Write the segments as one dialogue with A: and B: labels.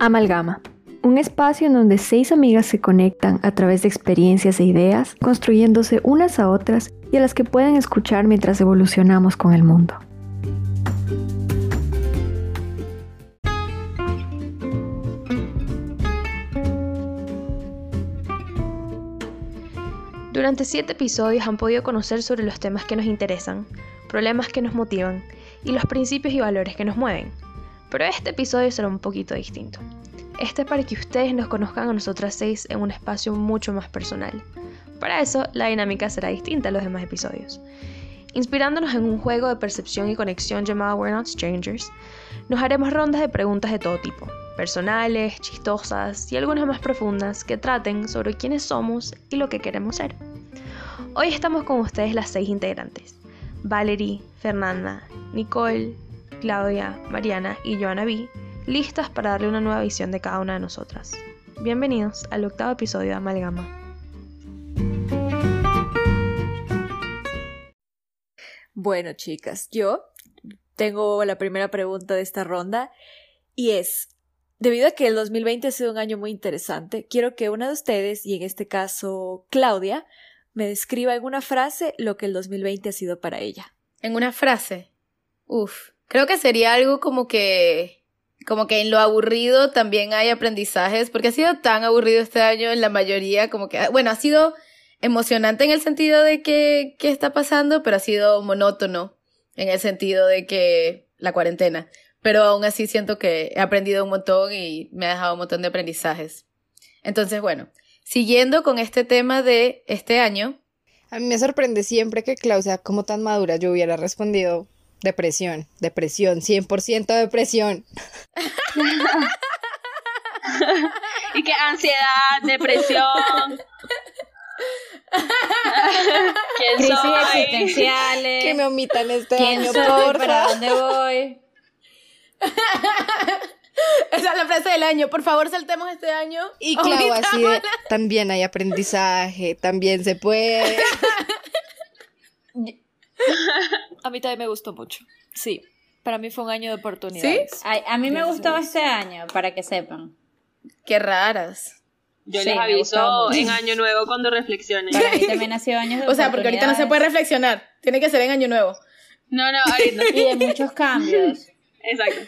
A: Amalgama, un espacio en donde seis amigas se conectan a través de experiencias e ideas, construyéndose unas a otras y a las que pueden escuchar mientras evolucionamos con el mundo.
B: Durante siete episodios han podido conocer sobre los temas que nos interesan, problemas que nos motivan y los principios y valores que nos mueven. Pero este episodio será un poquito distinto. Este es para que ustedes nos conozcan a nosotras seis en un espacio mucho más personal. Para eso, la dinámica será distinta a los demás episodios. Inspirándonos en un juego de percepción y conexión llamado We're Not Strangers, nos haremos rondas de preguntas de todo tipo, personales, chistosas y algunas más profundas que traten sobre quiénes somos y lo que queremos ser. Hoy estamos con ustedes las seis integrantes, Valerie, Fernanda, Nicole, Claudia, Mariana y Joana B, listas para darle una nueva visión de cada una de nosotras. Bienvenidos al octavo episodio de Amalgama.
C: Bueno, chicas, yo tengo la primera pregunta de esta ronda y es, debido a que el 2020 ha sido un año muy interesante, quiero que una de ustedes, y en este caso Claudia, me describa en una frase lo que el 2020 ha sido para ella.
D: En una frase. Uf, creo que sería algo como que como que en lo aburrido también hay aprendizajes, porque ha sido tan aburrido este año en la mayoría, como que, bueno, ha sido emocionante en el sentido de que, ¿qué está pasando? Pero ha sido monótono en el sentido de que la cuarentena. Pero aún así siento que he aprendido un montón y me ha dejado un montón de aprendizajes. Entonces, bueno, siguiendo con este tema de este año.
E: A mí me sorprende siempre que Claudia, como tan madura, yo hubiera respondido depresión, depresión, 100% depresión.
F: y que ansiedad, depresión.
G: Crisis existenciales.
E: Que me omitan este año,
G: por ¿Para dónde voy?
D: Esa es la frase del año. Por favor, saltemos este año.
E: Y claro, así de, también hay aprendizaje, también se puede.
C: A mí también me gustó mucho. Sí, para mí fue un año de oportunidades.
G: A, mí me gustó este año, para que sepan.
D: Qué raras.
F: Yo les aviso en Año Nuevo cuando reflexionen.
G: Para mí también ha sido años de
D: O sea, porque ahorita no se puede reflexionar. Tiene que ser en Año Nuevo.
F: No, no, ahorita.
G: y de muchos cambios.
F: Exacto.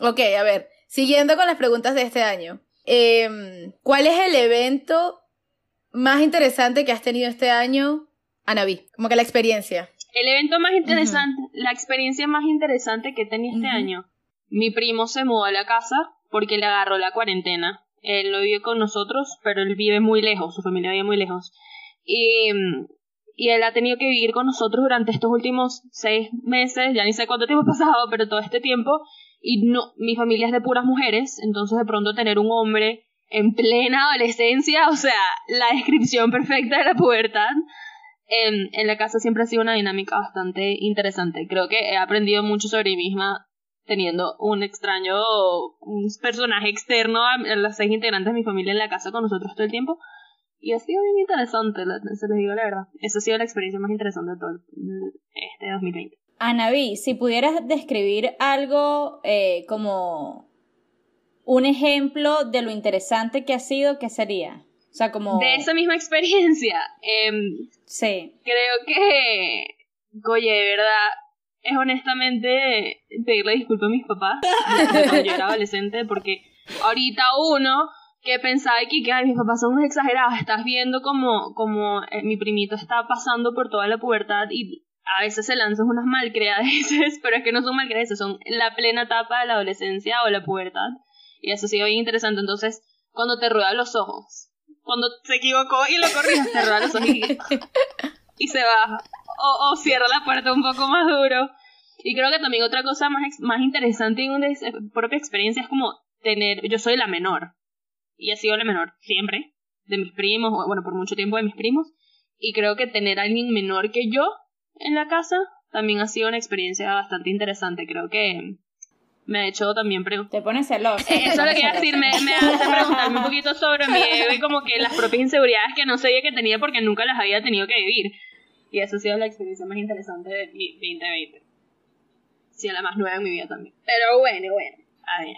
D: Ok, a ver. Siguiendo con las preguntas de este año. Em, ¿Cuál es el evento más interesante que has tenido este año, Anaví? Como que la experiencia.
F: El evento más interesante, la experiencia más interesante que tenido este año. Mi primo se mudó a la casa porque le agarró la cuarentena. Él lo vive con nosotros, pero él vive muy lejos, su familia vive muy lejos. Y, y él ha tenido que vivir con nosotros durante estos últimos seis meses, ya ni sé cuánto tiempo ha pasado, pero todo este tiempo. Y no, mi familia es de puras mujeres, entonces de pronto tener un hombre en plena adolescencia, o sea, la descripción perfecta de la pubertad, en, en la casa siempre ha sido una dinámica bastante interesante. Creo que he aprendido mucho sobre mí misma teniendo un extraño, un personaje externo a, las seis integrantes de mi familia en la casa con nosotros todo el tiempo. Y ha sido bien interesante, se les digo la verdad. Esa ha sido la experiencia más interesante de todo este 2020.
G: Anaví, si pudieras describir algo eh, como un ejemplo de lo interesante que ha sido, ¿qué sería? O sea, como...
F: De esa misma experiencia. Em,
G: sí.
F: Creo que, oye, de verdad, es honestamente pedirle disculpas a mis papás cuando yo era adolescente, porque ahorita uno que pensaba que, que mis papás son unos exagerados, estás viendo como, como eh, mi primito está pasando por toda la pubertad y a veces se lanzan unas malcriadeces, pero es que no son malcriadeces, son la plena etapa de la adolescencia o la pubertad. Y eso sí, bien interesante. Entonces, cuando te rueda los ojos, cuando se equivocó y lo corrió, cerró los y, se baja. O, cierra la puerta un poco más duro. Y creo que también otra cosa más, más interesante en una propia experiencia es como tener, yo soy la menor. Y he sido la menor siempre, de mis primos, bueno, por mucho tiempo de mis primos. Y creo que tener a alguien menor que yo en la casa también ha sido una experiencia bastante interesante. Creo que me ha hecho también preguntar.
G: Te pones celoso.
F: eso es lo que iba a decir, me, me hace preguntarme un poquito sobre mi ego y como que las propias inseguridades que no sabía que tenía porque nunca las había tenido que vivir. Y eso ha sido la experiencia más interesante de mi 2020. Sí, la más nueva en mi vida también. Pero bueno, bueno, a ver.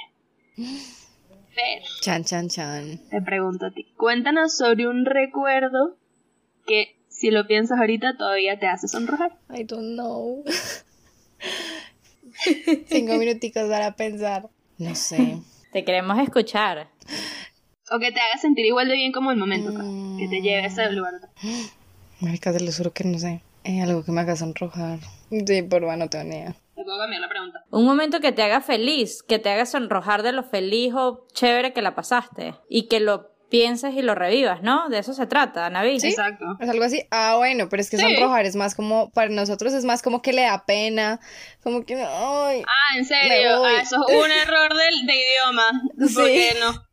F: Pero,
E: Chan, chan, chan.
F: te pregunto a ti. Cuéntanos sobre un recuerdo que, si lo piensas ahorita, todavía te hace sonrojar.
E: I don't know. Cinco minuticos para pensar. No sé.
G: Te queremos escuchar.
F: O que te haga sentir igual de bien como el momento, pues, que te lleve a ese lugar.
E: Marica, te lo juro que no sé. Es algo que me haga sonrojar. Sí, por no tengo ni idea.
F: Te puedo cambiar la pregunta.
G: Un momento que te haga feliz, que te haga sonrojar de lo feliz o chévere que la pasaste. Y que lo pienses y lo revivas, ¿no? De eso se trata, Navi.
E: Sí.
F: Exacto.
E: Es algo así. Ah, bueno, pero es que
F: Sí.
E: sonrojar es más como, para nosotros es más como que le da pena. Como que, ay.
F: Ah, en serio. Ah, eso es un error del, de idioma.
E: Sí.
F: Porque no.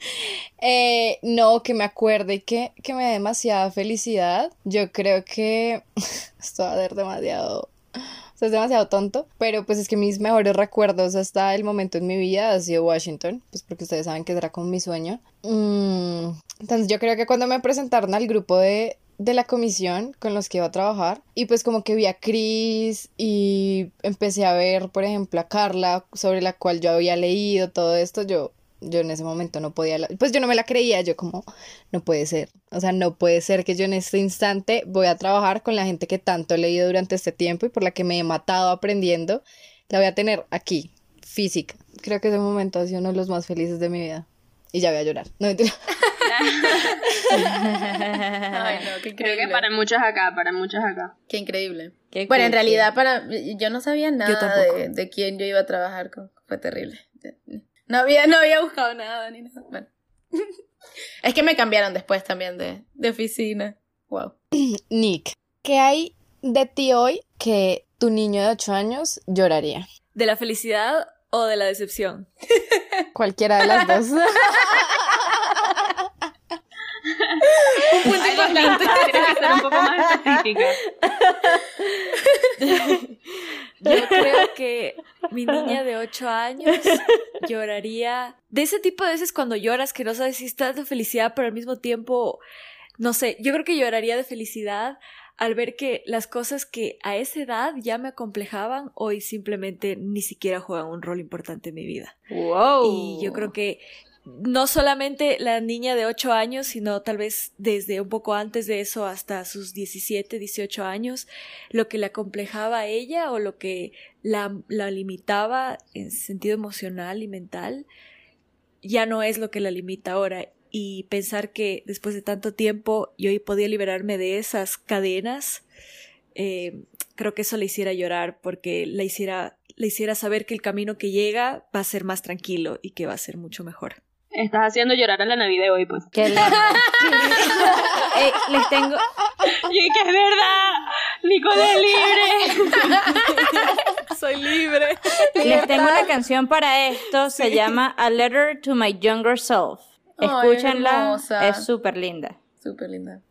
E: Eh, no, que me acuerde y que, que me dé demasiada felicidad. Yo creo que esto va a ser demasiado. Es demasiado tonto, pero pues es que mis mejores recuerdos hasta el momento en mi vida ha sido Washington, pues porque ustedes saben que era como mi sueño. Mm, entonces yo creo que cuando me presentaron al grupo de, de la comisión con los que iba a trabajar, y pues como que vi a Chris y empecé a ver, por ejemplo, a Carla, sobre la cual yo había leído todo esto, yo yo en ese momento no podía, la- pues yo no me la creía, yo como, no puede ser, o sea, no puede ser que yo en este instante voy a trabajar con la gente que tanto he leído durante este tiempo y por la que me he matado aprendiendo, la voy a tener aquí, física. Creo que ese momento ha sido uno de los más felices de mi vida. Y ya voy a llorar. No, mentira.
D: Ay, no, qué
F: Creo que para muchos acá, para muchos acá.
D: Qué increíble.
G: Qué
D: Bueno, en realidad para yo no sabía nada de, de quién yo iba a trabajar con. Fue terrible. No había, no había buscado nada ni nada. Bueno. Es que me cambiaron después también de, de oficina. Wow.
E: Nick, ¿qué hay de ti hoy que tu niño de 8 años lloraría?
C: ¿De la felicidad o de la decepción?
E: Cualquiera de las dos.
D: Un punto
F: Ay,
D: importante.
F: Tienes que ser un poco más específica.
C: Yo creo que mi niña de 8 años lloraría. De ese tipo de veces cuando lloras que no sabes si estás de felicidad, pero al mismo tiempo, no sé, yo creo que lloraría de felicidad al ver que las cosas que a esa edad ya me acomplejaban, hoy simplemente ni siquiera juegan un rol importante en mi vida.
G: Wow.
C: Y yo creo que no solamente la niña de 8 años, sino tal vez desde un poco antes de eso hasta sus 17, 18 años, lo que le acomplejaba a ella o lo que la, la limitaba en sentido emocional y mental, ya no es lo que la limita ahora. Y pensar que después de tanto tiempo yo podía liberarme de esas cadenas, eh, creo que eso le hiciera llorar porque la hiciera, le hiciera saber que el camino que llega va a ser más tranquilo y que va a ser mucho mejor.
F: Estás haciendo llorar a la Navidad de hoy, pues.
G: Qué lindo. Eh, les tengo,
F: Y que es verdad, Nicole es libre.
C: Soy libre.
G: les tengo una canción para esto. Se llama A Letter to My Younger Self. Escúchenla. Es súper linda.
D: Súper linda.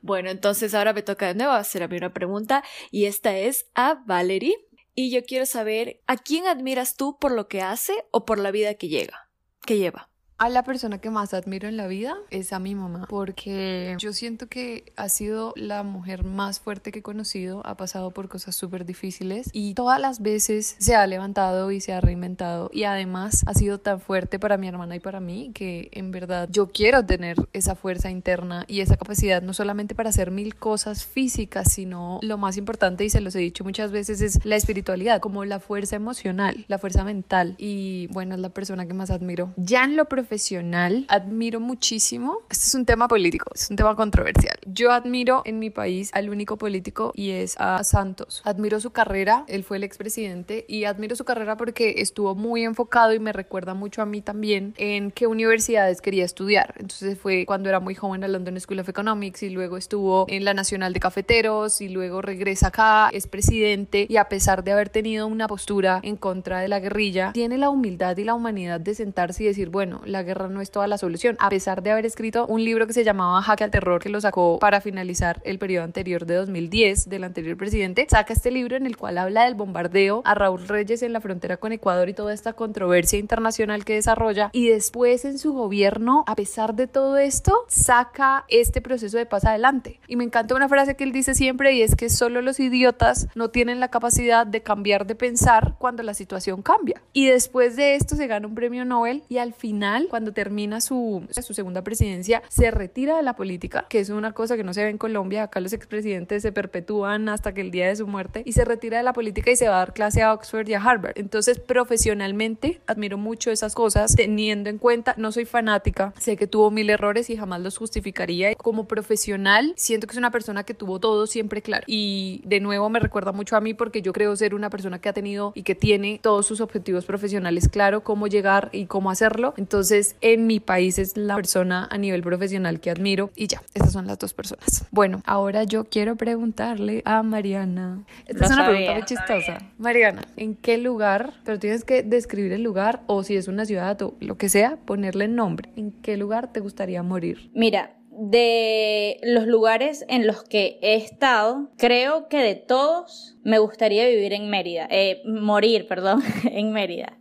C: Bueno, entonces ahora me toca de nuevo hacer a mí una pregunta y esta es a Valerie. Y yo quiero saber, ¿a quién admiras tú por lo que hace o por la vida que llega? Que lleva.
H: A la persona que más admiro en la vida es a mi mamá, porque yo siento que ha sido la mujer más fuerte que he conocido, ha pasado por cosas súper difíciles y todas las veces se ha levantado y se ha reinventado y además ha sido tan fuerte para mi hermana y para mí que en verdad yo quiero tener esa fuerza interna y esa capacidad no solamente para hacer mil cosas físicas, sino lo más importante y se los he dicho muchas veces es la espiritualidad, como la fuerza emocional, la fuerza mental y bueno, es la persona que más admiro. Ya en lo profesional, admiro muchísimo. Este es un tema político, es un tema controversial. Yo admiro en mi país al único político y es a Santos. Admiro su carrera, él fue el expresidente y admiro su carrera porque estuvo muy enfocado y me recuerda mucho a mí también en qué universidades quería estudiar. Entonces fue cuando era muy joven en la London School of Economics y luego estuvo en la Nacional de Cafeteros y luego regresa acá, es presidente y a pesar de haber tenido una postura en contra de la guerrilla, tiene la humildad y la humanidad de sentarse y decir, bueno, la guerra no es toda la solución. A pesar de haber escrito un libro que se llamaba Jaque al Terror, que lo sacó para finalizar el periodo anterior de 2010 del anterior presidente, saca este libro en el cual habla del bombardeo a Raúl Reyes en la frontera con Ecuador y toda esta controversia internacional que desarrolla. Y después en su gobierno, a pesar de todo esto, saca este proceso de paz adelante. Y me encanta una frase que él dice siempre y es que solo los idiotas no tienen la capacidad de cambiar de pensar cuando la situación cambia. Y después de esto se gana un premio Nobel y al final cuando termina su, su segunda presidencia, se retira de la política, que es una cosa que no se ve en Colombia. Acá los expresidentes se perpetúan hasta que el día de su muerte y se retira de la política y se va a dar clase a Oxford y a Harvard. Entonces, profesionalmente, admiro mucho esas cosas, teniendo en cuenta, no soy fanática, sé que tuvo mil errores y jamás los justificaría. Como profesional, siento que es una persona que tuvo todo siempre claro. Y de nuevo me recuerda mucho a mí porque yo creo ser una persona que ha tenido y que tiene todos sus objetivos profesionales claro, cómo llegar y cómo hacerlo. Entonces, en mi país es la persona a nivel profesional que admiro y ya, esas son las dos personas. Bueno, ahora yo quiero preguntarle a Mariana. Esta es una pregunta muy chistosa. Mariana, ¿en qué lugar, pero tienes que describir el lugar o si es una ciudad o lo que sea, ponerle nombre? ¿En qué lugar te gustaría morir?
G: Mira, de los lugares en los que he estado, creo que de todos me gustaría vivir en Mérida, eh, morir, perdón, en Mérida.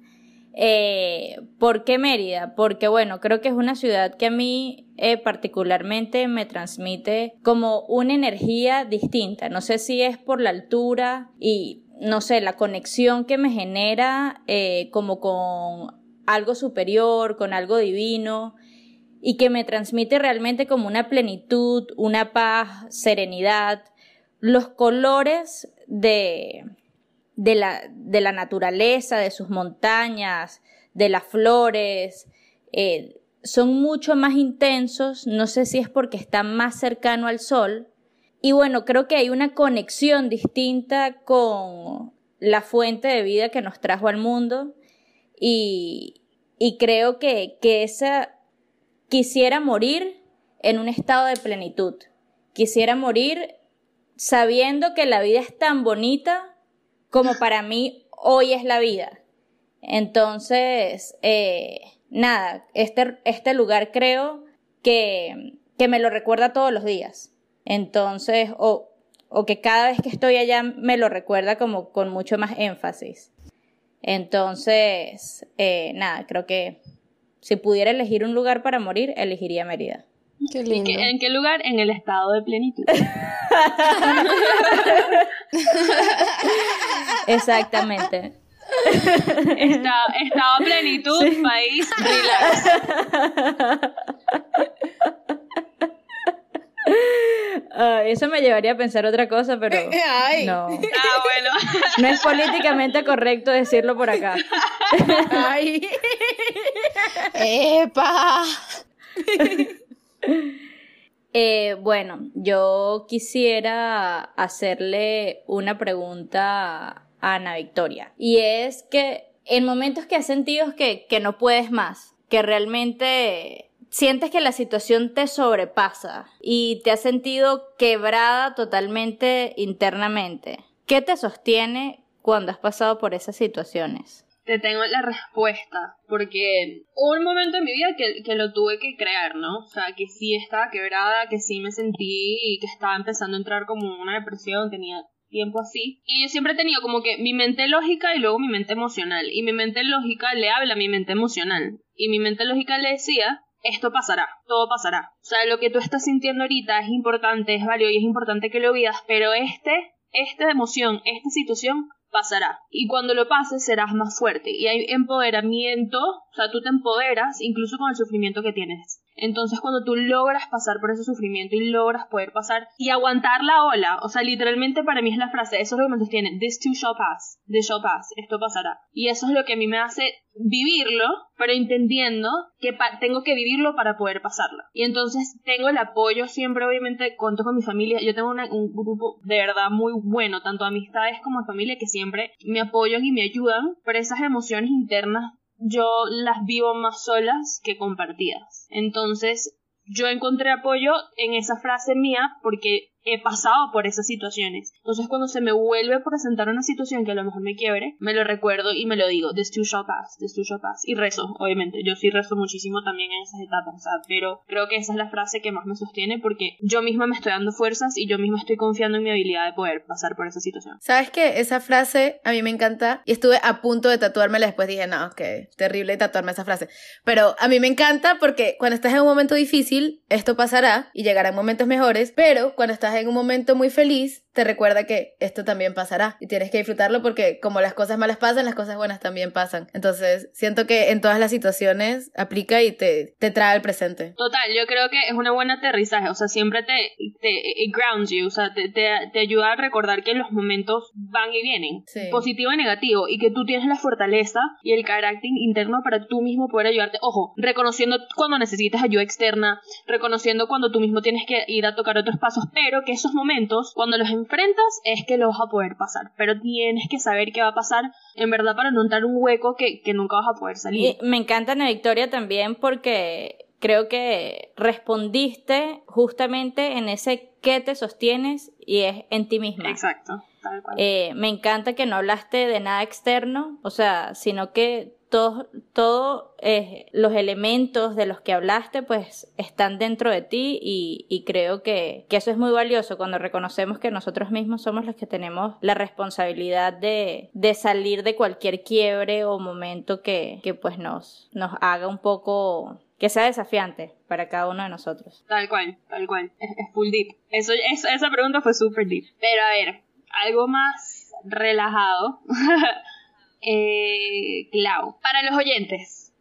G: Eh, ¿Por qué Mérida? Porque bueno, creo que es una ciudad que a mí eh, particularmente me transmite como una energía distinta. No sé si es por la altura y no sé, la conexión que me genera eh, como con algo superior, con algo divino y que me transmite realmente como una plenitud, una paz, serenidad. Los colores de, de la, de la naturaleza, de sus montañas, de las flores, eh, son mucho más intensos, no sé si es porque están más cercano al sol, y bueno, creo que hay una conexión distinta con la fuente de vida que nos trajo al mundo, y, y creo que, que esa quisiera morir en un estado de plenitud, quisiera morir sabiendo que la vida es tan bonita como para mí hoy es la vida. Entonces, eh, nada, este, este lugar creo que, que me lo recuerda todos los días. Entonces, o, o que cada vez que estoy allá me lo recuerda como con mucho más énfasis. Entonces, eh, nada, creo que si pudiera elegir un lugar para morir, elegiría Mérida.
F: Qué lindo. ¿En qué lugar? En el estado de plenitud.
G: Exactamente.
F: Estado plenitud, país, relax.
G: Uh, eso me llevaría a pensar otra cosa, pero
E: Ay.
G: no.
F: Ah, bueno.
G: No es políticamente correcto decirlo por acá.
E: Ay. ¡Epa!
G: Eh, bueno, yo quisiera hacerle una pregunta a Ana Victoria. Y es que en momentos que has sentido que, que no puedes más, que realmente sientes que la situación te sobrepasa y te has sentido quebrada totalmente internamente, ¿qué te sostiene cuando has pasado por esas situaciones?
F: Te tengo la respuesta, porque hubo un momento en mi vida que, que, lo tuve que crear, ¿no? O sea, que sí estaba quebrada, que sí me sentí y que estaba empezando a entrar como una depresión, tenía tiempo así. Y yo siempre he tenido como que mi mente lógica y luego mi mente emocional. Y mi mente lógica le habla a mi mente emocional. Y mi mente lógica le decía, esto pasará, todo pasará. O sea, lo que tú estás sintiendo ahorita es importante, es válido y es importante que lo vivas, pero este, esta emoción, esta situación pasará. Y cuando lo pases serás más fuerte. Y hay empoderamiento, o sea, tú te empoderas incluso con el sufrimiento que tienes. Entonces cuando tú logras pasar por ese sufrimiento y logras poder pasar y aguantar la ola, o sea, literalmente para mí es la frase, eso es lo que me sostiene, this too shall pass, this shall pass, esto pasará. Y eso es lo que a mí me hace vivirlo, pero entendiendo que tengo que vivirlo para poder pasarlo. Y entonces tengo el apoyo siempre, obviamente, cuento con mi familia, yo tengo un grupo de verdad muy bueno, tanto amistades como familia, que siempre me apoyan y me ayudan, pero esas emociones internas yo las vivo más solas que compartidas. Entonces, yo encontré apoyo en esa frase mía porque he pasado por esas situaciones. Entonces, cuando se me vuelve a presentar una situación que a lo mejor me quiebre, me lo recuerdo y me lo digo, this too shall pass, this too shall pass. Y rezo, obviamente, yo sí rezo muchísimo también en esas etapas, sea, pero creo que esa es la frase que más me sostiene porque yo misma me estoy dando fuerzas y yo misma estoy confiando en mi habilidad de poder pasar por esa situación.
D: ¿Sabes qué? Esa frase a mí me encanta y estuve a punto de tatuármela, después dije, no, qué terrible tatuarme esa frase. Pero a mí me encanta porque cuando estás en un momento difícil, esto pasará y llegarán momentos mejores, pero cuando estás en un momento muy feliz, te recuerda que esto también pasará y tienes que disfrutarlo porque como las cosas malas pasan, las cosas buenas también pasan. Entonces, siento que en todas las situaciones aplica y te, te trae al presente.
F: Total, yo creo que es una buena aterrizaje, o sea, siempre te, te grounds you, o sea, te, te, te ayuda a recordar que los momentos van y vienen,
D: Sí.
F: positivo y negativo, y que tú tienes la fortaleza y el carácter interno para tú mismo poder ayudarte. Ojo, reconociendo cuando necesitas ayuda externa, reconociendo cuando tú mismo tienes que ir a tocar otros pasos, pero que esos momentos, cuando los enfrentas, es que los vas a poder pasar, pero tienes que saber qué va a pasar, en verdad, para no entrar en un hueco que, que nunca vas a poder salir.
G: Y me encanta Ana Victoria también porque creo que respondiste justamente en ese que te sostienes y es en ti misma.
F: Exacto, tal cual.
G: Eh, me encanta que no hablaste de nada externo, o sea, sino que todos todo, eh, los elementos de los que hablaste pues están dentro de ti y, creo que, que eso es muy valioso cuando reconocemos que nosotros mismos somos los que tenemos la responsabilidad de, de salir de cualquier quiebre o momento que, que pues nos, nos haga un poco que sea desafiante para cada uno de nosotros.
F: Tal cual, tal cual. Es, full deep. Eso- esa pregunta fue super deep. Pero a ver, algo más relajado. eh, Clau. Para los oyentes.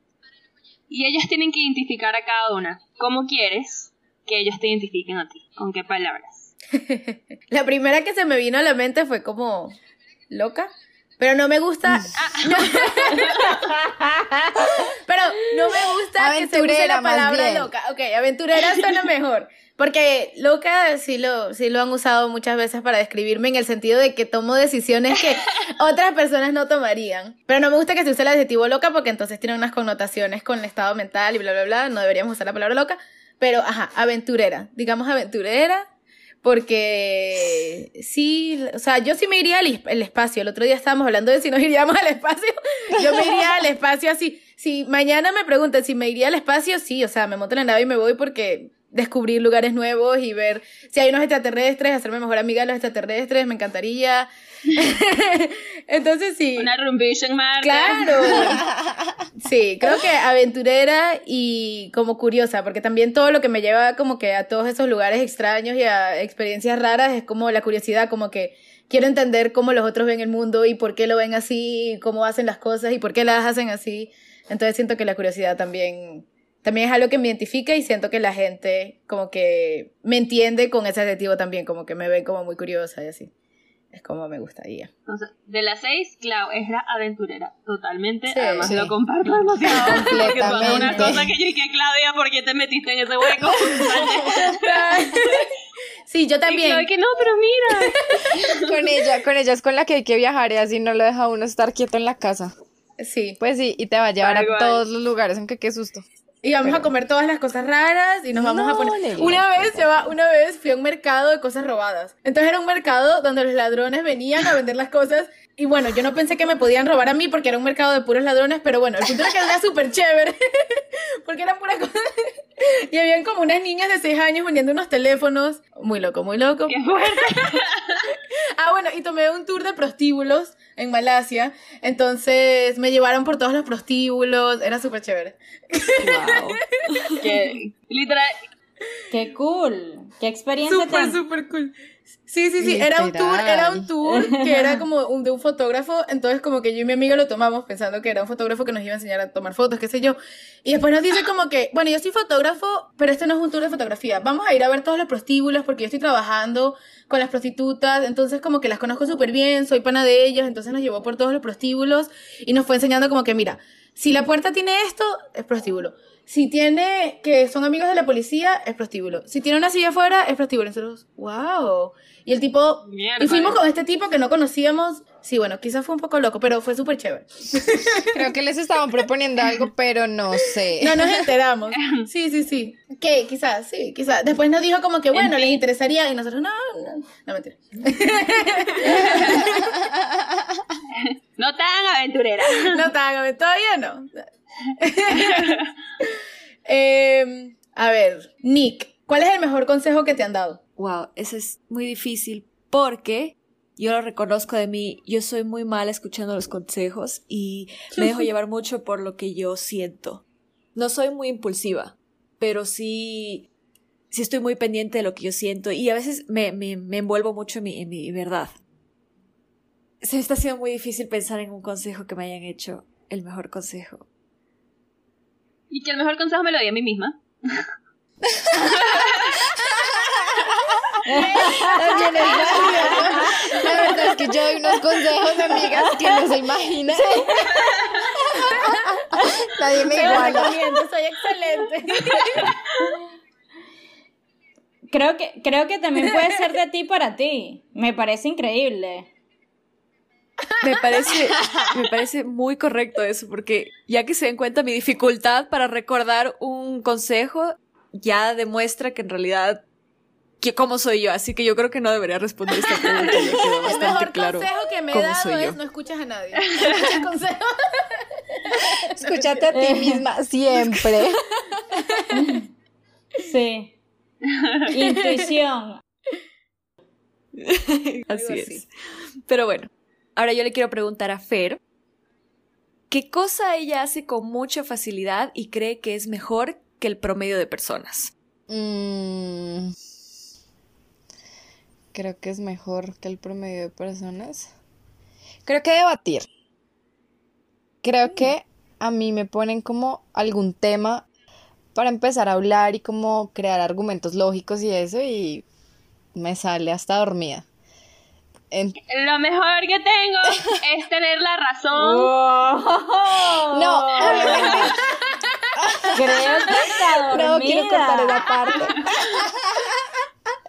F: Y ellos tienen que identificar a cada una. ¿Cómo quieres que ellos te identifiquen a ti? ¿Con qué palabras?
D: La primera que se me vino a la mente fue como loca. Pero no me gusta. pero no me gusta que se use la palabra loca. Ok, aventurera suena mejor. Porque loca sí lo, sí lo han usado muchas veces para describirme en el sentido de que tomo decisiones que otras personas no tomarían. Pero no me gusta que se use el adjetivo loca porque entonces tiene unas connotaciones con el estado mental y bla, bla, bla. No deberíamos usar la palabra loca. Pero, ajá, aventurera. Digamos aventurera. Porque sí, o sea, yo sí me iría al espacio. El otro día estábamos hablando de si nos iríamos al espacio. Yo me iría al espacio así. Si mañana me preguntan si me iría al espacio, sí, o sea, me monto en la nave y me voy porque descubrir lugares nuevos y ver si hay unos extraterrestres, hacerme mejor amiga de los extraterrestres, me encantaría. Entonces sí.
F: Una Marte.
D: Claro. Sí, creo que aventurera y como curiosa, porque también todo lo que me lleva como que a todos esos lugares extraños y a experiencias raras es como la curiosidad, como que quiero entender cómo los otros ven el mundo y por qué lo ven así, y cómo hacen las cosas y por qué las hacen así. Entonces siento que la curiosidad también también es algo que me identifica y siento que la gente como que me entiende con ese adjetivo también, como que me ven como muy curiosa y así. Es como me gustaría.
F: Entonces, de las seis, Clau es la aventurera. Totalmente.
D: Sí,
F: Además,
E: sí.
F: lo comparto demasiado. Porque fue una cosa que yo dije, Claudia, ¿por qué te metiste en ese hueco?
D: Sí, yo
F: Y
D: también.
F: Claudia, que no, pero mira.
E: Con ella, con ella es con la que hay que viajar y así no lo deja uno estar quieto en la casa.
D: Sí.
E: Pues sí, y te va a llevar a todos los lugares, aunque qué susto.
D: Y vamos a comer todas las cosas raras y nos vamos a
E: No,
D: poner.
E: Nelly.
D: Una vez, va, una vez fui a un mercado de cosas robadas. Entonces era un mercado donde los ladrones venían a vender las cosas. Y bueno, yo no pensé que me podían robar a mí porque era un mercado de puros ladrones, pero bueno, el punto era que era súper chévere. porque eran puras cosas. y habían como unas niñas de 6 años vendiendo unos teléfonos. Muy loco, muy loco.
F: Qué fuerte.
D: Ah, bueno, y tomé un tour de prostíbulos en Malasia. Entonces me llevaron por todos los prostíbulos. Era súper chévere.
F: Que, literal,
G: ¡Qué cool! ¡Qué experiencia
D: Súper,
G: tan...
D: súper cool. Sí, sí, sí, era un tour, era un tour que era como un, de un fotógrafo, entonces como que yo y mi amiga lo tomamos pensando que era un fotógrafo que nos iba a enseñar a tomar fotos, qué sé yo. Y después nos dice como que, bueno, yo soy fotógrafo, pero este no es un tour de fotografía. Vamos a ir a ver todos los prostíbulos porque yo estoy trabajando con las prostitutas, entonces como que las conozco súper bien, soy pana de ellas, entonces nos llevó por todos los prostíbulos y nos fue enseñando como que, mira, si la puerta tiene esto, es prostíbulo. Si tiene que son amigos de la policía, es prostíbulo. Si tiene una silla afuera, es prostíbulo. Nosotros, wow. Y el tipo,
F: Mierda.
D: y fuimos con este tipo que no conocíamos. Sí, bueno, quizás fue un poco loco, pero fue súper chévere.
E: Creo que les estaban proponiendo algo, pero no sé.
D: No nos enteramos. Sí, sí, sí. Que quizás, sí, quizás. Después nos dijo como que, bueno, les interesaría. Y nosotros, no, no, no mentira.
F: no tan aventurera.
D: No, tágame, todavía no. Em, a ver, Nick, ¿cuál es el mejor consejo que te han dado?
C: Wow, eso es muy difícil porque yo lo reconozco de mí, yo soy muy mala escuchando los consejos y me dejo llevar mucho por lo que yo siento. No soy muy impulsiva, pero sí si estoy muy pendiente de lo que yo siento y a veces me, me, me envuelvo mucho en mi, en mi verdad. Se me está haciendo muy difícil pensar en un consejo que me hayan hecho el mejor consejo.
F: Y que el mejor consejo me lo di a mí misma.
E: También es válido, ¿no? La verdad es que yo doy unos consejos amigas que no se imaginan. Nadie me iguala.
G: soy excelente. Creo que, creo que también puede ser de ti para ti. Me parece increíble.
C: Me parece, me parece muy correcto eso, porque ya que se den cuenta mi dificultad para recordar un consejo, ya demuestra que en realidad que cómo soy yo, así que yo creo que no debería responder esta pregunta. Ya quedó
D: El
C: bastante
D: mejor
C: claro
D: consejo que me he
C: cómo
D: dado
C: soy yo.
D: es no escuchas a nadie.
E: Escúchate a ti misma siempre.
G: Sí. Intuición.
C: Así es. Pero bueno, ahora yo le quiero preguntar a Fer, ¿qué cosa ella hace con mucha facilidad y cree que es mejor que el promedio de personas?
E: Mm, creo que es mejor que el promedio de personas. Creo que debatir. Creo que a mí me ponen como algún tema para empezar a hablar y como crear argumentos lógicos y eso y me sale hasta dormida. En-
F: Lo mejor que tengo es tener la razón.
E: No, obviamente
G: Creo que está dormida.
E: no quiero cortar esa parte.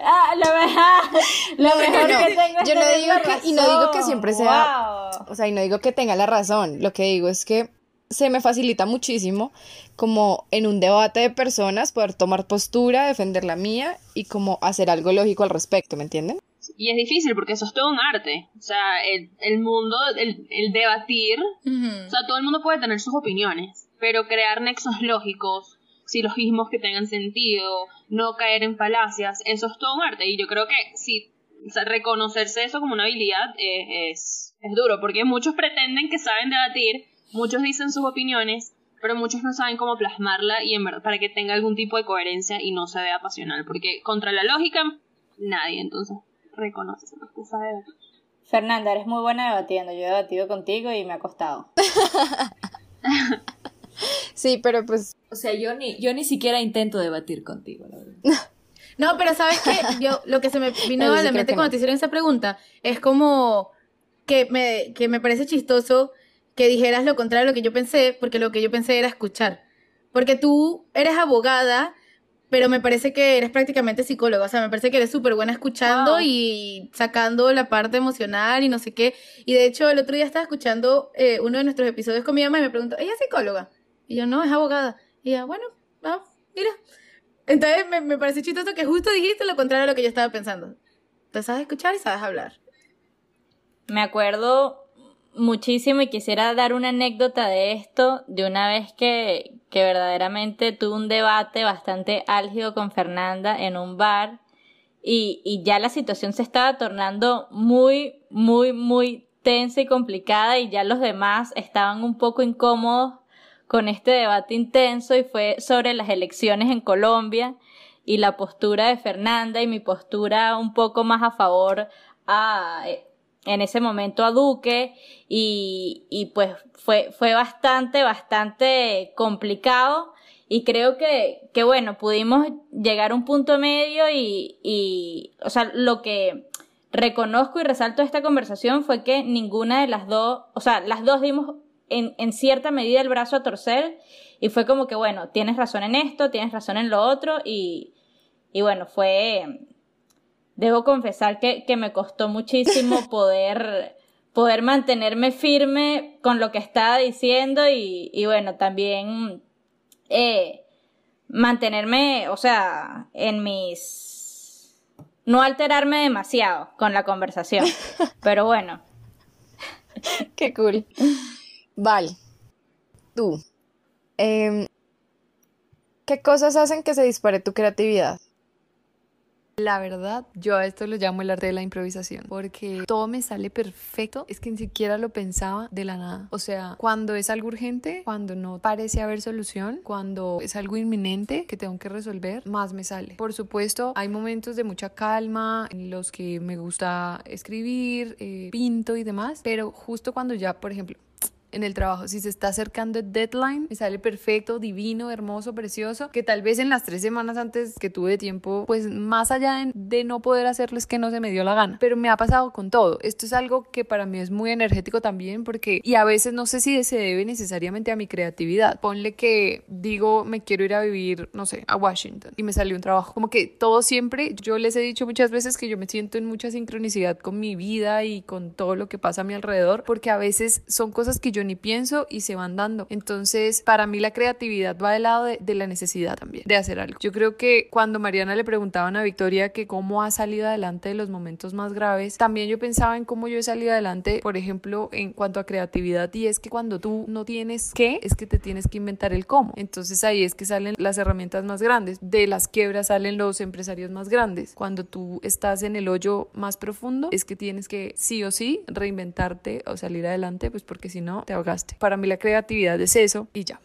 G: Ah, lo mejor, lo mejor
E: no,
G: que tengo es
E: yo no
G: tener
E: digo
G: la
E: que- y no digo que
G: razón.
E: siempre sea-
G: Wow.
E: O sea, y no digo que tenga la razón, lo que digo es que se me facilita muchísimo como en un debate de personas poder tomar postura, defender la mía y como hacer algo lógico al respecto, ¿me entienden?
F: Y es difícil porque eso es todo un arte. O sea, el, el mundo, el, el debatir, o sea, todo el mundo puede tener sus opiniones, pero crear nexos lógicos, silogismos que tengan sentido, no caer en falacias, eso es todo un arte. Y yo creo que o sea, reconocerse eso como una habilidad eh, es, es duro, porque muchos pretenden que saben debatir, muchos dicen sus opiniones, pero muchos no saben cómo plasmarla y en verdad para que tenga algún tipo de coherencia y no se vea pasional, porque contra la lógica nadie, entonces reconoce lo que sabe debatir.
G: Fernanda, eres muy buena debatiendo. Yo he debatido contigo y me ha costado.
E: Sí, pero pues
C: O sea, yo ni, yo ni siquiera intento debatir contigo, la verdad.
D: No, pero ¿sabes qué? Yo, lo que se me vino a la mente
E: que
D: cuando
E: no.
D: te hicieron esa pregunta es como que me, que me parece chistoso que dijeras lo contrario a lo que yo pensé, porque lo que yo pensé era escuchar. Porque tú eres abogada, pero me parece que eres prácticamente psicóloga. O sea, me parece que eres súper buena escuchando
F: Wow.
D: y sacando la parte emocional y no sé qué. Y de hecho, el otro día estaba escuchando eh, uno de nuestros episodios con mi mamá y me preguntó, ¿ella es psicóloga? Y yo, no, es abogada. Y ella, bueno, ah, mira. Entonces me, me parece chistoso que justo dijiste lo contrario a lo que yo estaba pensando. Te sabes escuchar y sabes hablar.
G: Me acuerdo muchísimo y quisiera dar una anécdota de esto, de una vez que, que verdaderamente tuve un debate bastante álgido con Fernanda en un bar y, y ya la situación se estaba tornando muy, muy, muy tensa y complicada y ya los demás estaban un poco incómodos con este debate intenso y fue sobre las elecciones en Colombia y la postura de Fernanda y mi postura un poco más a favor a en ese momento a Duque y, y pues fue, fue bastante, bastante complicado. Y creo que, que bueno, pudimos llegar a un punto medio y, y, o sea, lo que reconozco y resalto de esta conversación fue que ninguna de las dos, o sea, las dos dimos en, en cierta medida el brazo a torcer y fue como que, bueno, tienes razón en esto, tienes razón en lo otro y, y bueno, fue, debo confesar que, que me costó muchísimo poder, poder mantenerme firme con lo que estaba diciendo y, y bueno, también eh, mantenerme, o sea, en mis... no alterarme demasiado con la conversación. Pero bueno,
E: qué cool. Vale. Tú. Em, ¿Qué cosas hacen que se dispare tu creatividad?
H: La verdad, yo a esto lo llamo el arte de la improvisación, porque todo me sale perfecto, es que ni siquiera lo pensaba de la nada. O sea, cuando es algo urgente, cuando no parece haber solución, cuando es algo inminente que tengo que resolver, más me sale. Por supuesto, hay momentos de mucha calma en los que me gusta escribir, eh, pinto y demás, pero justo cuando ya, por ejemplo, en el trabajo. Si se está acercando el deadline, me sale perfecto, divino, hermoso, precioso, que tal vez en las tres semanas antes que tuve tiempo, pues más allá de, no poder hacerlo es que no se me dio la gana. Pero me ha pasado con todo. Esto es algo que para mí es muy energético también porque, y a veces no sé si se debe necesariamente a mi creatividad. Ponle que digo, me quiero ir a vivir, no sé, a Washington y me salió un trabajo. Como que todo siempre, yo les he dicho muchas veces que yo me siento en mucha sincronicidad con mi vida y con todo lo que pasa a mi alrededor porque a veces son cosas que yo ni pienso y se van dando. Entonces, para mí la creatividad va del lado de, la necesidad también de hacer algo. Yo creo que cuando Mariana le preguntaban a Victoria que cómo ha salido adelante de los momentos más graves, también yo pensaba en cómo yo he salido adelante, por ejemplo, en cuanto a creatividad y es que cuando tú no tienes qué, es que te tienes que inventar el cómo. Entonces ahí es que salen las herramientas más grandes. De las quiebras salen los empresarios más grandes. Cuando tú estás en el hoyo más profundo, es que tienes que sí o sí reinventarte o salir adelante, pues porque si no te ahogaste. Para mí la creatividad es eso y ya.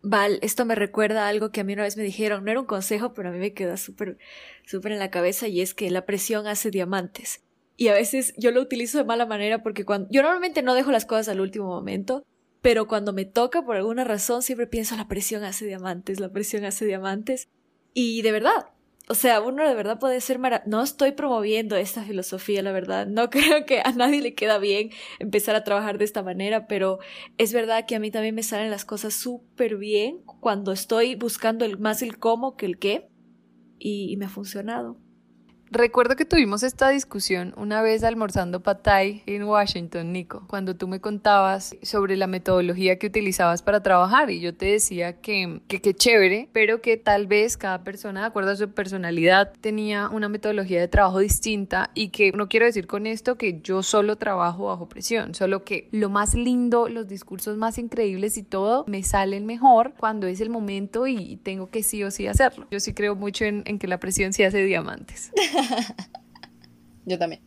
C: Val, esto me recuerda algo que a mí una vez me dijeron, no era un consejo, pero a mí me queda súper, súper en la cabeza y es que la presión hace diamantes. Y a veces yo lo utilizo de mala manera porque cuando yo normalmente no dejo las cosas al último momento, pero cuando me toca por alguna razón siempre pienso la presión hace diamantes, la presión hace diamantes. Y de verdad, o sea, uno de verdad puede ser maravilloso. No estoy promoviendo esta filosofía, la verdad. No creo que a nadie le queda bien empezar a trabajar de esta manera, pero es verdad que a mí también me salen las cosas súper bien cuando estoy buscando más el cómo que el qué. y me ha funcionado.
H: Recuerdo que tuvimos esta discusión una vez almorzando patay en Washington, Nico, cuando tú me contabas sobre la metodología que utilizabas para trabajar y yo te decía que que, chévere, pero que tal vez cada persona, de acuerdo a su personalidad, tenía una metodología de trabajo distinta y que no quiero decir con esto que yo solo trabajo bajo presión, solo que lo más lindo, los discursos más increíbles y todo me salen mejor cuando es el momento y tengo que sí o sí hacerlo. Yo sí creo mucho en, en que la presión sí hace diamantes.
E: Yo también.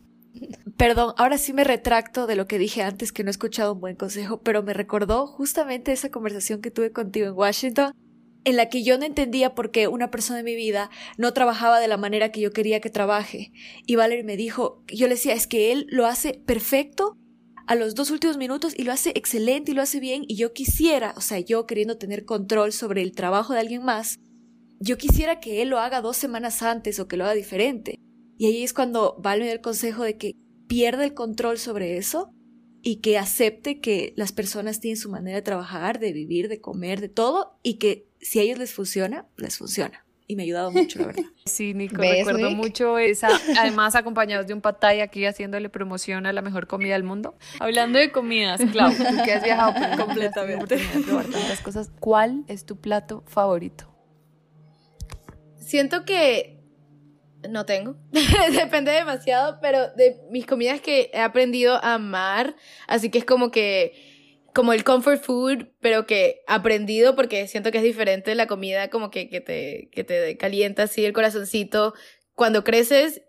C: Perdón, ahora sí me retracto de lo que dije antes, que no he escuchado un buen consejo, pero me recordó justamente esa conversación que tuve contigo en Washington, en la que yo no entendía por qué una persona en mi vida no trabajaba de la manera que yo quería que trabaje. Y Valerie me dijo, yo le decía, es que él lo hace perfecto a los dos últimos minutos y lo hace excelente y lo hace bien y yo quisiera, o sea, yo queriendo tener control sobre el trabajo de alguien más, yo quisiera que él lo haga dos semanas antes o que lo haga diferente. Y ahí es cuando vale el consejo de que pierda el control sobre eso y que acepte que las personas tienen su manera de trabajar, de vivir, de comer, de todo, y que si a ellos les funciona, les funciona. Y me ha ayudado mucho, la verdad.
H: Sí, Nico, recuerdo mucho esa, además acompañados de un patay aquí haciéndole promoción a la mejor comida del mundo. Hablando de comidas, Clau, tú que has viajado completamente, probar tantas cosas, ¿cuál es tu plato favorito?
D: Siento que no tengo. Depende demasiado, pero de mis comidas que he aprendido a amar. Así que es como que. Como el comfort food, pero que aprendido porque siento que es diferente la comida, como que, que, te, que te calienta así el corazoncito cuando creces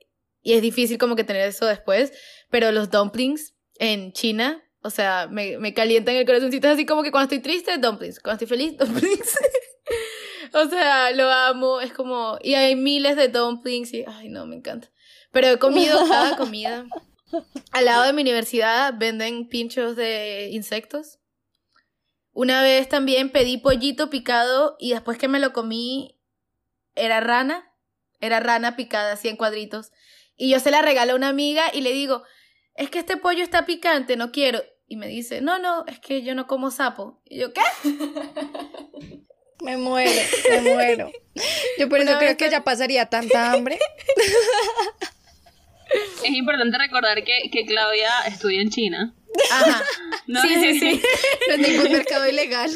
D: y es difícil como que tener eso después. Pero los dumplings en China, o sea, me, me calientan el corazoncito así como que cuando estoy triste, dumplings. Cuando estoy feliz, dumplings. O sea, lo amo, es como... Y hay miles de dumplings y... Ay, no, me encanta. Pero he comido cada comida. Al lado de mi universidad venden pinchos de insectos. Una vez también pedí pollito picado y después que me lo comí era rana. Era rana picada así en cuadritos. Y yo se la regalo a una amiga y le digo, es que este pollo está picante, no quiero. Y me dice, no, no, es que yo no como sapo. Y yo, ¿qué?
E: Me muero, me muero. Yo por eso creo que ya pasaría tanta hambre.
F: Es importante recordar que, que Claudia estudia en China.
D: Ajá. sí, sí, sí.
E: No es ningún mercado ilegal.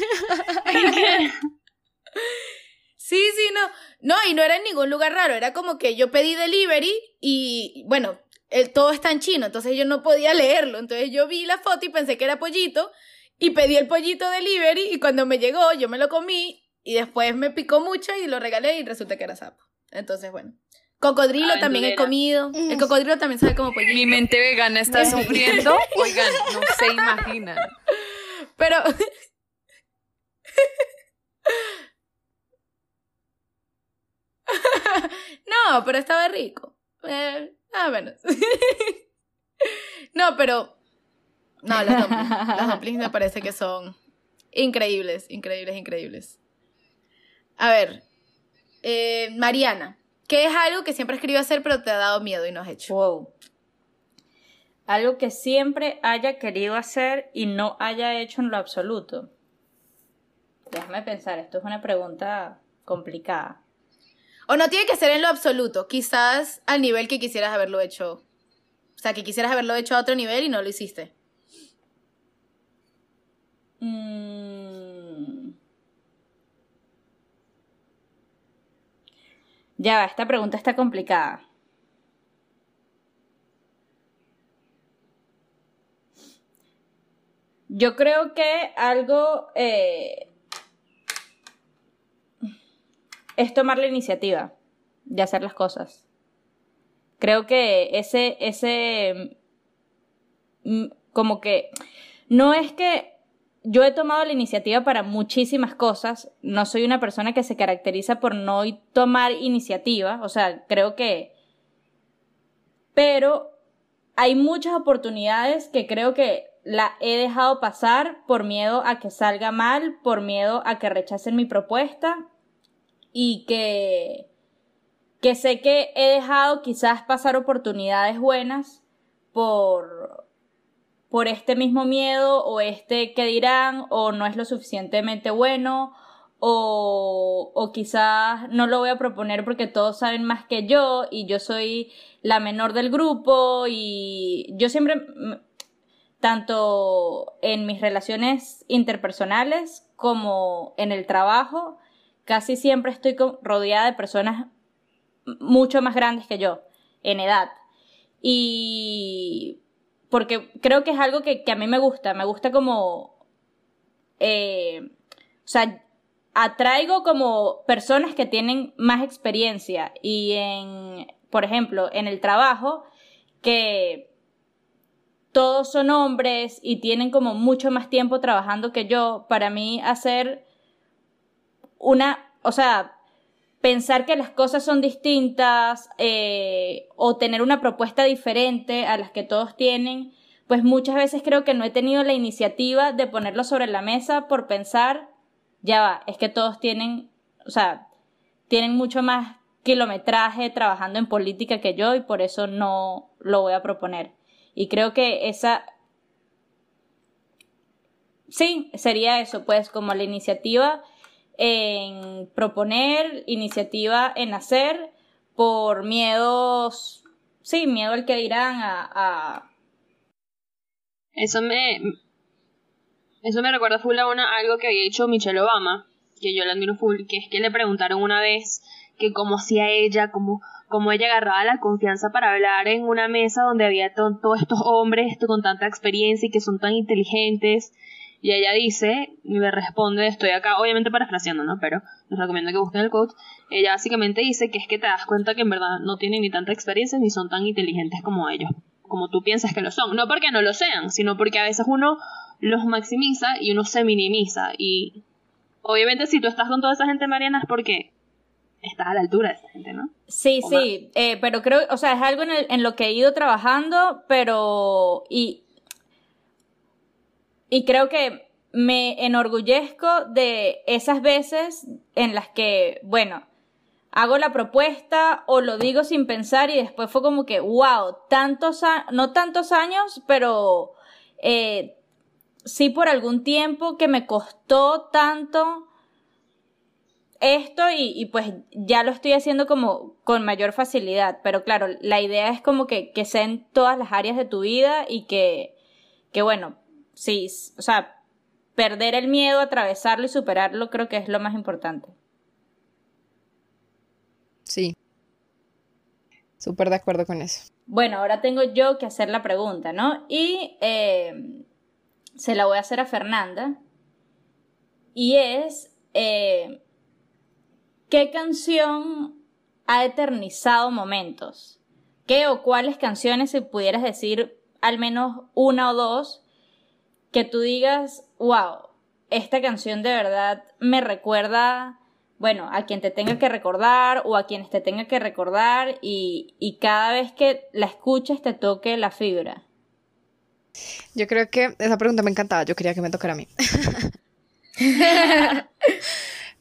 D: Sí, sí, no. No, y no era en ningún lugar raro. Era como que yo pedí delivery y, bueno, el, todo está en chino, entonces yo no podía leerlo. Entonces yo vi la foto y pensé que era pollito y pedí el pollito delivery y cuando me llegó yo me lo comí y después me picó mucho y lo regalé y resulta que era sapo. Entonces, bueno, Cocodrilo también he comido. El cocodrilo también sabe como pollito.
H: Mi mente vegana está sufriendo. Oigan, no se imaginan.
D: Pero. no, pero estaba rico. Eh, ah, menos. no, pero. No, los dumplings. Los dumplings me parece que son increíbles, increíbles, increíbles. A ver. eh, Mariana, ¿qué es algo que siempre has querido hacer pero te ha dado miedo y no has hecho?
G: Wow. Algo que siempre haya querido hacer y no haya hecho en lo absoluto. Déjame pensar, esto es una pregunta complicada.
D: O no tiene que ser en lo absoluto, quizás al nivel que quisieras haberlo hecho. O sea, que quisieras haberlo hecho a otro nivel y no lo hiciste.
G: Mm. Ya va, esta pregunta está complicada. Yo creo que algo eh, es tomar la iniciativa de hacer las cosas. Creo que ese, ese, mm, como que, no es que yo he tomado la iniciativa para muchísimas cosas, no soy una persona que se caracteriza por no tomar iniciativa, o sea, creo que, pero hay muchas oportunidades que creo que la he dejado pasar por miedo a que salga mal, por miedo a que rechacen mi propuesta y que que sé que he dejado quizás pasar oportunidades buenas por por este mismo miedo o este que dirán o no es lo suficientemente bueno o, o quizás no lo voy a proponer porque todos saben más que yo y yo soy la menor del grupo y yo siempre mm, tanto en mis relaciones interpersonales como en el trabajo, casi siempre estoy rodeada de personas mucho más grandes que yo en edad. Y porque creo que es algo que, a mí me gusta, me gusta como, eh, o sea, atraigo como personas que tienen más experiencia y en, por ejemplo, en el trabajo, que todos son hombres y tienen como mucho más tiempo trabajando que yo, para mí hacer una, o sea, pensar que las cosas son distintas eh, o tener una propuesta diferente a las que todos tienen, pues muchas veces creo que no he tenido la iniciativa de ponerlo sobre la mesa por pensar, ya va, es que todos tienen, o sea, tienen mucho más kilometraje trabajando en política que yo y por eso no lo voy a proponer. Y creo que esa... Sí, sería eso, pues como la iniciativa en proponer, iniciativa en hacer, por miedos, sí, miedo al que dirán, a,
F: Eso me. Eso me recuerda full a una, algo que había dicho Michelle Obama, que yo la admiro full, que es que le preguntaron una vez que cómo hacía ella, cómo, cómo ella agarraba la confianza para hablar en una mesa donde había to- todos estos hombres con tanta experiencia y que son tan inteligentes. Y ella dice, y le responde, estoy acá, obviamente parafraseando, ¿no? Pero les recomiendo que busquen el quote. Ella básicamente dice que es que te das cuenta que en verdad no tienen ni tanta experiencia ni son tan inteligentes como ellos, como tú piensas que lo son. No porque no lo sean, sino porque a veces uno los maximiza y uno se minimiza. Y obviamente si tú estás con toda esa gente, Mariana, es porque estás a la altura de esa gente, ¿no?
G: Sí, sí, eh, pero creo, o sea, es algo en, el- en lo que he ido trabajando, pero y y creo que me enorgullezco de esas veces en las que, bueno, hago la propuesta o lo digo sin pensar y después fue como que, wow, tantos, no tantos años, pero eh, sí por algún tiempo que me costó tanto esto y, y pues ya lo estoy haciendo como con mayor facilidad, pero claro, la idea es como que, que sea en todas las áreas de tu vida y que, que bueno, sí, o sea, perder el miedo, atravesarlo y superarlo creo que es lo más importante.
E: Sí. Súper de acuerdo con eso.
G: Bueno, ahora tengo yo que hacer la pregunta, ¿no? Y eh, se la voy a hacer a Fernanda. Y es, eh, ¿qué canción ha eternizado momentos? ¿Qué o cuáles canciones, si pudieras decir al menos una o dos, que tú digas, wow, esta canción de verdad me recuerda, bueno, a quien te tenga que recordar o a quienes te tenga que recordar y, y cada vez que la escuches te toque la fibra?
E: Yo creo que esa pregunta me encantaba, yo quería que me tocara a mí.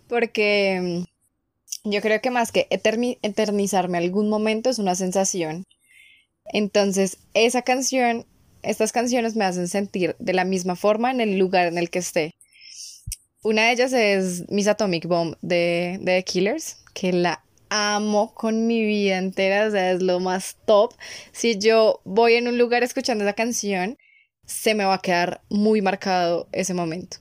E: Porque yo creo que más que eternizarme algún momento es una sensación. Entonces, esa canción, estas canciones me hacen sentir de la misma forma en el lugar en el que esté. Una de ellas es Miss Atomic Bomb de, The Killers, que la amo con mi vida entera, o sea, es lo más top. Si yo voy en un lugar escuchando esa canción, se me va a quedar muy marcado ese momento.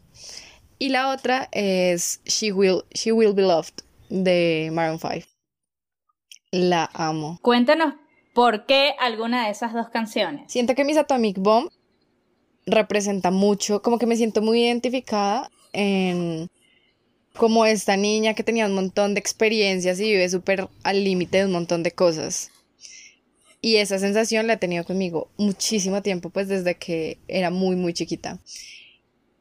E: Y la otra es She Will, She Will Be Loved de Maroon 5. La amo.
G: Cuéntanos por qué alguna de esas dos canciones.
E: Siento que Miss Atomic Bomb representa mucho, como que me siento muy identificada en como esta niña que tenía un montón de experiencias y vive súper al límite de un montón de cosas. Y esa sensación la he tenido conmigo muchísimo tiempo, pues desde que era muy, muy chiquita.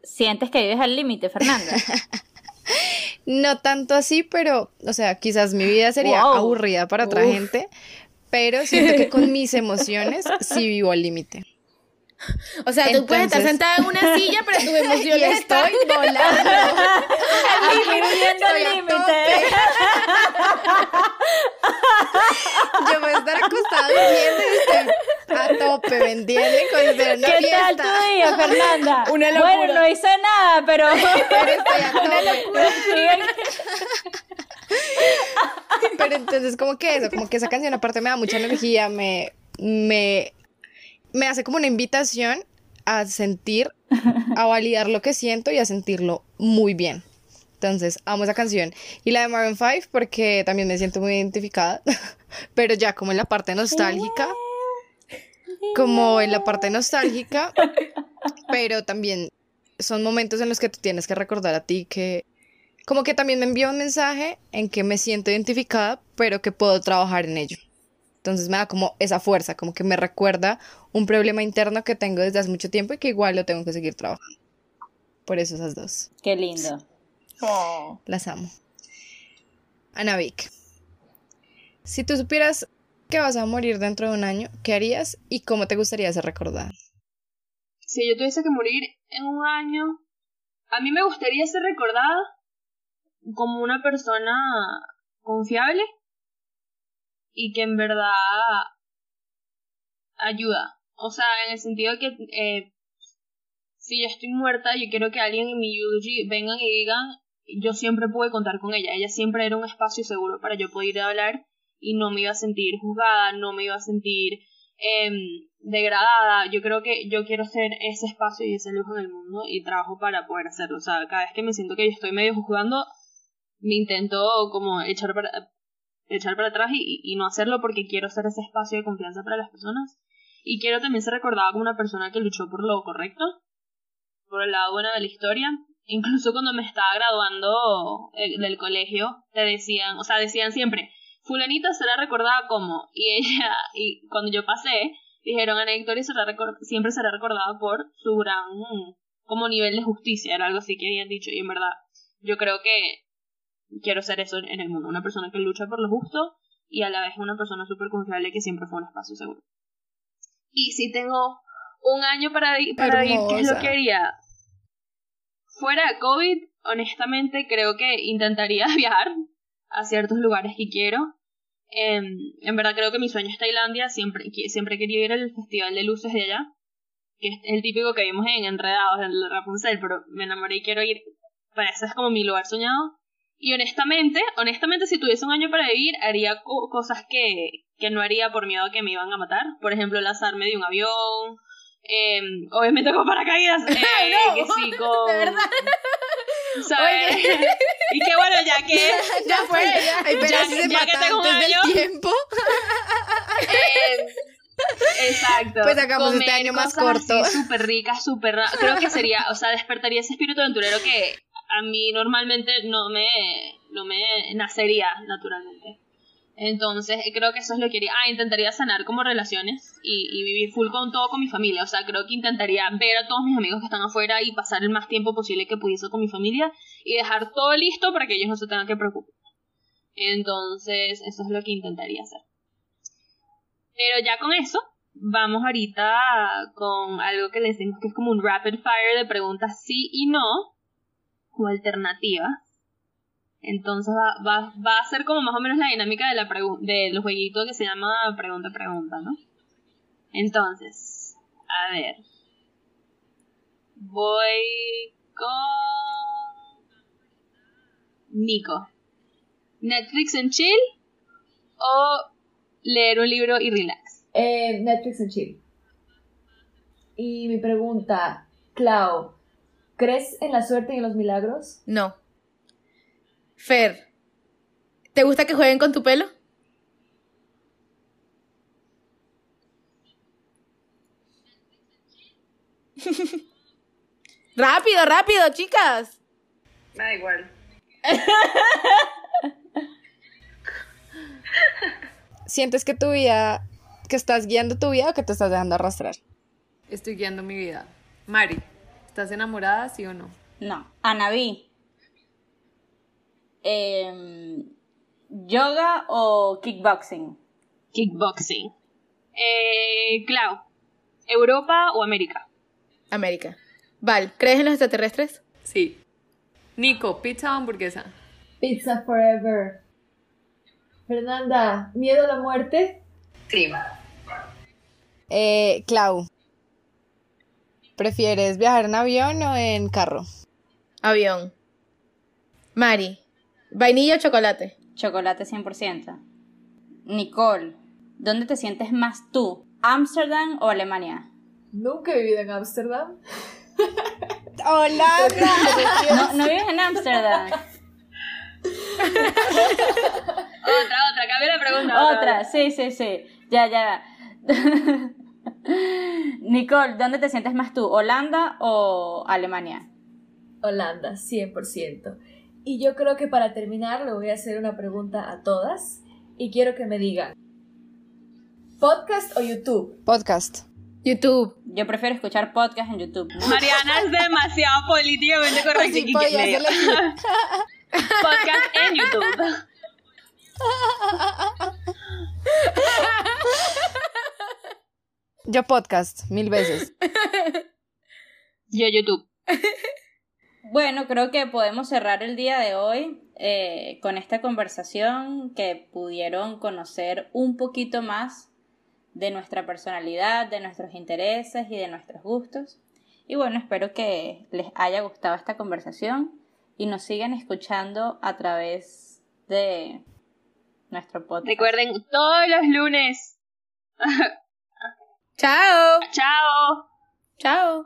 G: ¿Sientes que vives al límite, Fernanda?
E: no tanto así, pero, o sea, quizás mi vida sería aburrida para otra gente, pero siento que con mis emociones sí vivo al límite.
D: O sea, tú puedes estar sentada en una silla, pero tus emociones
E: estoy volando.
G: Al límite.
E: Yo voy a estar acostada durmiendo y estoy a tope, ¿me entienden? Con
G: ¿Qué
E: fiesta.
G: tal tu día, Fernanda?
D: Una locura.
G: Bueno, no hice nada, pero...
E: Pero estoy a
G: Una locura.
E: Pero entonces como que eso, como que esa canción aparte me da mucha energía, me, me, me hace como una invitación a sentir, a validar lo que siento y a sentirlo muy bien. Entonces, amo esa canción. Y la de Maroon 5 porque también me siento muy identificada, pero ya como en la parte nostálgica, como en la parte nostálgica, pero también son momentos en los que tú tienes que recordar a ti que como que también me envía un mensaje en que me siento identificada, pero que puedo trabajar en ello. Entonces me da como esa fuerza, como que me recuerda un problema interno que tengo desde hace mucho tiempo y que igual lo tengo que seguir trabajando. Por eso esas dos.
G: Qué lindo.
E: Las amo. Ana Vic. Si tú supieras que vas a morir dentro de un año, ¿qué harías y cómo te gustaría ser recordada?
F: Si yo tuviese que morir en un año, a mí me gustaría ser recordada como una persona confiable y que en verdad ayuda. O sea, en el sentido de que eh, si yo estoy muerta, yo quiero que alguien en mi eulogy vengan y digan, yo siempre pude contar con ella. Ella siempre era un espacio seguro para yo poder hablar y no me iba a sentir juzgada, no me iba a sentir em, degradada. Yo creo que yo quiero ser ese espacio y ese lujo en el mundo y trabajo para poder hacerlo. O sea, cada vez que me siento que yo estoy medio juzgando, me intento como echar para, echar para atrás y, no hacerlo porque quiero ser ese espacio de confianza para las personas. Y quiero también ser recordada como una persona que luchó por lo correcto, por el lado bueno de la historia. Incluso cuando me estaba graduando eh, del colegio, te decían, o sea, decían siempre, fulanita será recordada como, y ella, y cuando yo pasé, dijeron, Ana Victoria será siempre será recordada por su gran, como nivel de justicia, era algo así que habían dicho, y en verdad, yo creo que quiero ser eso en el mundo, una persona que lucha por lo justo y a la vez una persona súper confiable que siempre fue un espacio seguro. Y si tengo un año para, vi- para vivir, ¿qué es lo que haría? Fuera de COVID, honestamente creo que intentaría viajar a ciertos lugares que quiero. Em, en verdad creo que mi sueño es Tailandia, siempre, siempre he querido ir al Festival de Luces de allá, que es el típico que vimos en Enredados, en el Rapunzel, pero me enamoré y quiero ir, pues ese es como mi lugar soñado. Y honestamente, honestamente si tuviese un año para vivir, haría co- cosas que, que no haría por miedo a que me iban a matar. Por ejemplo, lanzarme de un avión, em, obviamente con paracaídas, eh,
D: no,
F: que sí, con...
D: de verdad.
F: ¿sabes? y que bueno, ya que...
D: Ya fue, ya.
F: Que tengo un
E: del
F: año.
E: tiempo.
F: Eh, exacto.
E: Pues hagamos este año más corto.
F: Súper ricas, súper. Creo que sería, o sea, despertaría ese espíritu aventurero que a mí normalmente no me, no me nacería naturalmente. Entonces, creo que eso es lo que haría. Ah, intentaría sanar como relaciones y, y, vivir full con todo con mi familia. O sea, creo que intentaría ver a todos mis amigos que están afuera y pasar el más tiempo posible que pudiese con mi familia y dejar todo listo para que ellos no se tengan que preocupar. Entonces, eso es lo que intentaría hacer. Pero ya con eso, vamos ahorita con algo que le decimos que es como un rapid fire de preguntas sí y no, como alternativas. Entonces va, va, va, a ser como más o menos la dinámica de, la de los jueguitos que se llama pregunta-pregunta, ¿no? Entonces, a ver. Voy con... Nico. ¿Netflix en chill o leer un libro y relax?
C: Eh, Netflix en chill. Y mi pregunta, Clau, ¿crees en la suerte y en los milagros?
D: No. Fer, ¿te gusta que jueguen con tu pelo? rápido, rápido, chicas.
F: Me da igual.
E: ¿Sientes que tu vida, que estás guiando tu vida o que te estás dejando arrastrar?
H: Estoy guiando mi vida. Mari, ¿estás enamorada, sí o no?
G: No. Anaví, eh, ¿Yoga o kickboxing?
F: Kickboxing. Eh, Clau, ¿Europa o América?
D: América. Val, ¿crees en los extraterrestres?
H: Sí. Nico, ¿pizza o hamburguesa?
C: Pizza forever. Fernanda, ¿miedo a la muerte?
F: Sí.
E: Eh, Clau, ¿prefieres viajar en avión o en carro?
D: Avión. Mari, ¿Vainilla o chocolate?
G: Chocolate 100%. Nicole, ¿dónde te sientes más tú? ¿Ámsterdam o Alemania?
C: Nunca he vivido en Ámsterdam.
G: No, no vives en Ámsterdam.
F: otra, otra, cambia la pregunta.
G: Otra, sí, sí, sí. Ya, ya. Nicole, ¿dónde te sientes más tú? ¿Holanda o Alemania?
C: Holanda, 100%. Y yo creo que para terminar le voy a hacer una pregunta a todas y quiero que me digan, ¿podcast o YouTube?
E: Podcast.
D: YouTube.
G: Yo prefiero escuchar podcast en YouTube.
F: Mariana es demasiado políticamente correcta. Sí, podcast en YouTube.
E: Yo podcast, mil veces.
F: Yo YouTube.
G: Bueno, creo que podemos cerrar el día de hoy eh, con esta conversación que pudieron conocer un poquito más de nuestra personalidad, de nuestros intereses y de nuestros gustos. Y bueno, espero que les haya gustado esta conversación y nos sigan escuchando a través de nuestro podcast.
F: Recuerden, todos los lunes.
D: Chao.
F: Chao.
D: Chao.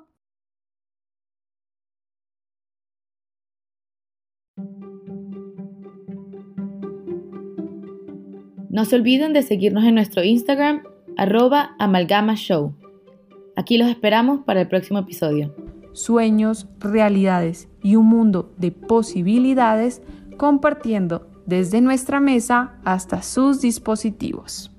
I: No se olviden de seguirnos en nuestro Instagram, arroba amalgamashow. Aquí los esperamos para el próximo episodio.
J: Sueños, realidades y un mundo de posibilidades compartiendo desde nuestra mesa hasta sus dispositivos.